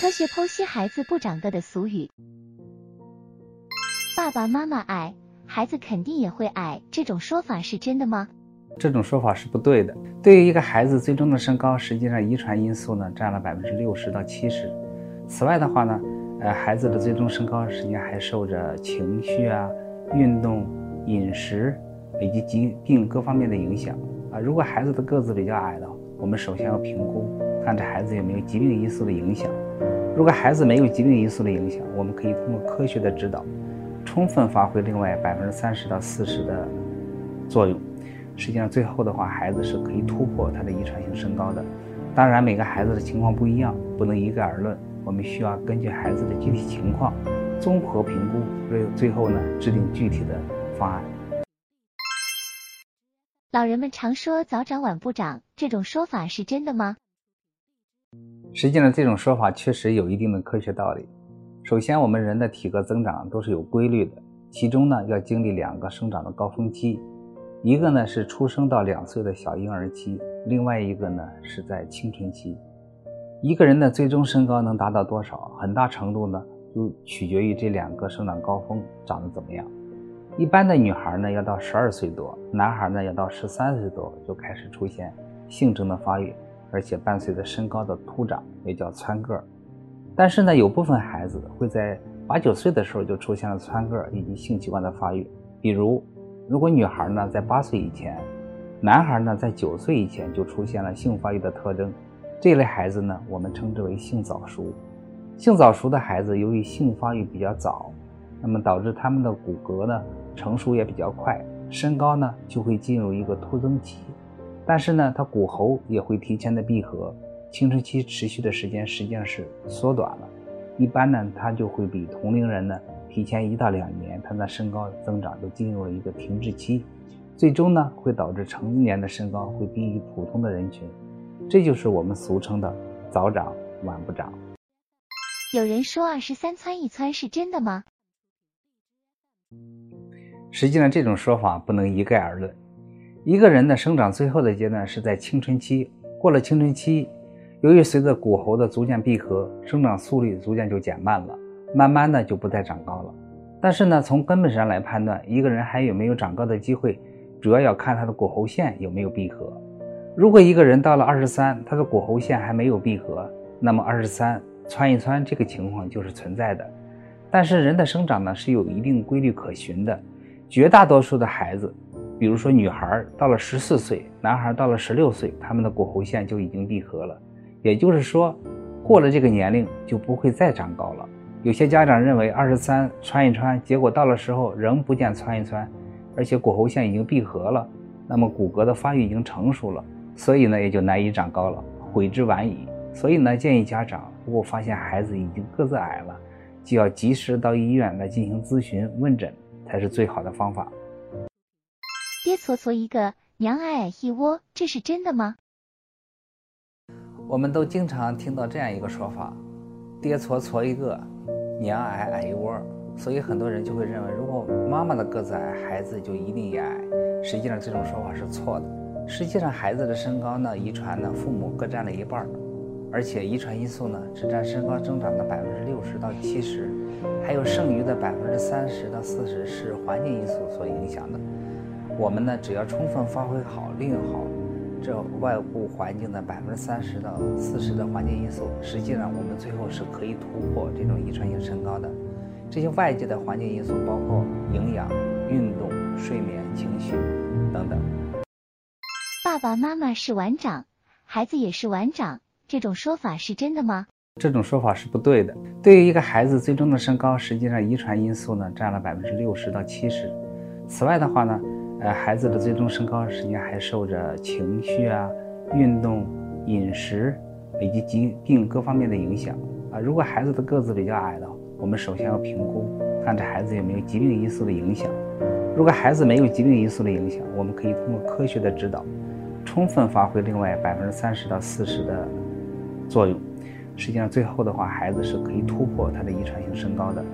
科学剖析孩子不长个的俗语：爸爸妈妈矮，孩子肯定也会矮。这种说法是真的吗？这种说法是不对的。对于一个孩子最终的身高，实际上遗传因素呢占了百分之六十到七十。此外的话呢，呃，孩子的最终身高实际上还受着情绪啊、运动、饮食以及疾病各方面的影响啊。如果孩子的个子比较矮的，我们首先要评估，看这孩子有没有疾病因素的影响。如果孩子没有疾病因素的影响，我们可以通过科学的指导，充分发挥另外百分之三十到四十的作用。实际上，最后的话，孩子是可以突破他的遗传性身高的。当然，每个孩子的情况不一样，不能一概而论。我们需要根据孩子的具体情况，综合评估，最最后呢，制定具体的方案。老人们常说“早长晚不长”，这种说法是真的吗？实际上，这种说法确实有一定的科学道理。首先，我们人的体格增长都是有规律的，其中呢要经历两个生长的高峰期，一个呢是出生到两岁的小婴儿期，另外一个呢是在青春期。一个人的最终身高能达到多少，很大程度呢就取决于这两个生长高峰长得怎么样。一般的女孩呢要到十二岁多，男孩呢要到十三岁多就开始出现性征的发育。而且伴随着身高的突长，也叫蹿个儿。但是呢，有部分孩子会在八九岁的时候就出现了蹿个儿以及性器官的发育。比如，如果女孩呢在八岁以前，男孩呢在九岁以前就出现了性发育的特征，这类孩子呢我们称之为性早熟。性早熟的孩子由于性发育比较早，那么导致他们的骨骼呢成熟也比较快，身高呢就会进入一个突增期。但是呢，他骨骺也会提前的闭合，青春期持续的时间实际上是缩短了。一般呢，他就会比同龄人呢提前一到两年，他的身高增长就进入了一个停滞期，最终呢会导致成年的身高会低于普通的人群，这就是我们俗称的早长晚不长。有人说二十三蹿一窜是真的吗？实际上这种说法不能一概而论。一个人的生长最后的阶段是在青春期，过了青春期，由于随着骨骺的逐渐闭合，生长速率逐渐就减慢了，慢慢的就不再长高了。但是呢，从根本上来判断，一个人还有没有长高的机会，主要要看他的骨骺线有没有闭合。如果一个人到了二十三，他的骨骺线还没有闭合，那么二十三蹿一蹿这个情况就是存在的。但是人的生长呢是有一定规律可循的，绝大多数的孩子。比如说，女孩到了十四岁，男孩到了十六岁，他们的骨骺线就已经闭合了。也就是说，过了这个年龄就不会再长高了。有些家长认为二十三穿一穿，结果到了时候仍不见穿一穿，而且骨骺线已经闭合了，那么骨骼的发育已经成熟了，所以呢也就难以长高了，悔之晚矣。所以呢，建议家长如果发现孩子已经个子矮了，就要及时到医院来进行咨询问诊，才是最好的方法。爹矬矬一个，娘矮矮一窝，这是真的吗？我们都经常听到这样一个说法：爹矬矬一个，娘矮矮一窝。所以很多人就会认为，如果妈妈的个子矮，孩子就一定也矮。实际上这种说法是错的。实际上孩子的身高呢，遗传呢，父母各占了一半儿，而且遗传因素呢，只占身高增长的百分之六十到七十，还有剩余的百分之三十到四十是环境因素所影响的。我们呢，只要充分发挥好、利用好这外部环境的百分之三十到四十的环境因素，实际上我们最后是可以突破这种遗传性身高的。这些外界的环境因素包括营养、运动、睡眠、情绪等等。爸爸妈妈是晚长，孩子也是晚长，这种说法是真的吗？这种说法是不对的。对于一个孩子最终的身高，实际上遗传因素呢占了百分之六十到七十。此外的话呢。呃，孩子的最终身高实际上还受着情绪啊、运动、饮食以及疾病各方面的影响啊。如果孩子的个子比较矮的，我们首先要评估，看这孩子有没有疾病因素的影响。如果孩子没有疾病因素的影响，我们可以通过科学的指导，充分发挥另外百分之三十到四十的作用。实际上，最后的话，孩子是可以突破他的遗传性身高的。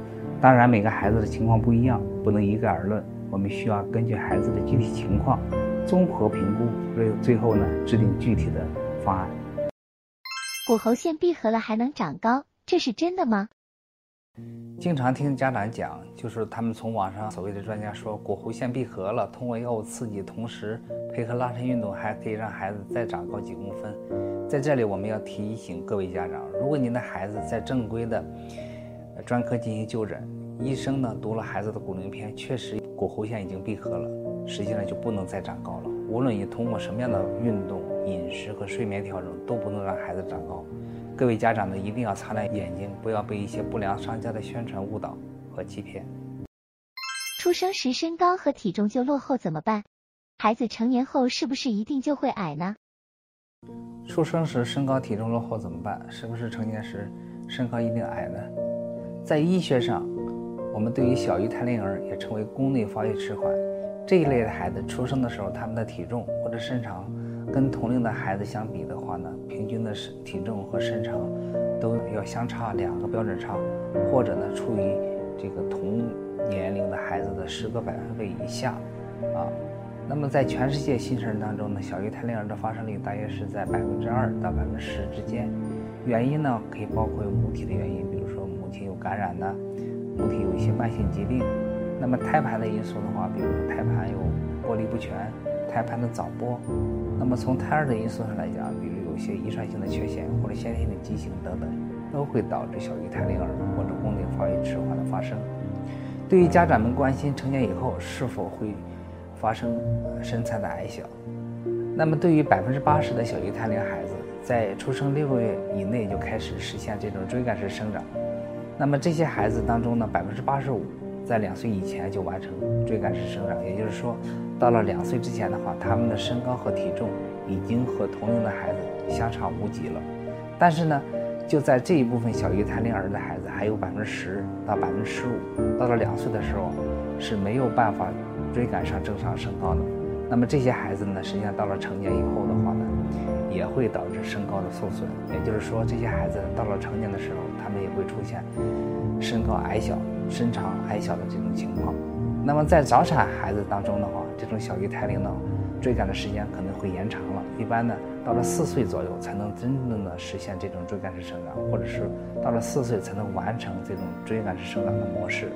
当然，每个孩子的情况不一样，不能一概而论。我们需要根据孩子的具体情况，综合评估，最最后呢制定具体的方案。骨骺线闭合了还能长高，这。是真的吗？经常听家长讲，就是他们从网上所谓的专家说骨骺线闭合了，通过药物刺激，同时配合拉伸运动，还可以让孩子再长高几公分。在这里，我们要提醒各位家长，如果您的孩子在正规的专科进行就诊，医生呢读了孩子的骨龄片，确实骨骺线已经闭合了，实际上就不能再长高了。无论你通过什么样的运动、饮食和睡眠调整，都不能让孩子长高。各位家长呢，一定要擦亮眼睛，不要被一些不良商家的宣传误导和欺骗。出生时身高和体重就落后怎么办？孩子成年后是不是一定就会矮呢？出生时身高体重落后怎么办？是不是成年时身高一定矮呢？在医学上，我们对于小于胎龄儿，也称为宫内发育迟缓这一类的孩子，出生的时候他们的体重或者身长。跟同龄的孩子相比的话呢，平均的身体重和身长都要相差两个标准差，或者呢处于这个同年龄的孩子的十个百分位以下，啊，那么在全世界新生儿当中呢，小于胎龄儿的发生率大约是在百分之二到百分之十之间，原因呢可以包括有母体的原因，比如说母亲有感染呢，母体有一些慢性疾病，那么胎盘的因素的话，比如说胎盘有剥离不全。胎盘的早剥，那么从胎儿的因素上来讲，比如有些遗传性的缺陷或者先天的畸形等等，都会导致小于胎龄儿或者宫内发育迟缓的发生。对于家长们关心成年以后是否会发生身材的矮小，那么对于百分之八十的小于胎龄孩子，在出生六个月以内就开始实现这种追赶式生长。那么这些孩子当中呢，百分之八十五。在两岁以前就完成追赶式生长，也就是说，到了两岁之前的话，他们的身高和体重已经和同龄的孩子相差无几了。但是呢，就在这一部分小于胎龄儿的孩子，还有百分之十到百分之十五，到了两岁的时候是没有办法追赶上正常身高的。那么这些孩子呢，实际上到了成年以后的话，也会导致身高的受损。也就是说，这些孩子到了成年的时候，他们也会出现身高矮小。身长矮小的这种情况，那么在早产孩子当中的话，这种小于胎龄呢，追赶的时间可能会延长了。一般呢，到了四岁左右才能真正的实现这种追赶式生长，或者是到了四岁才能完成这种追赶式生长的模式。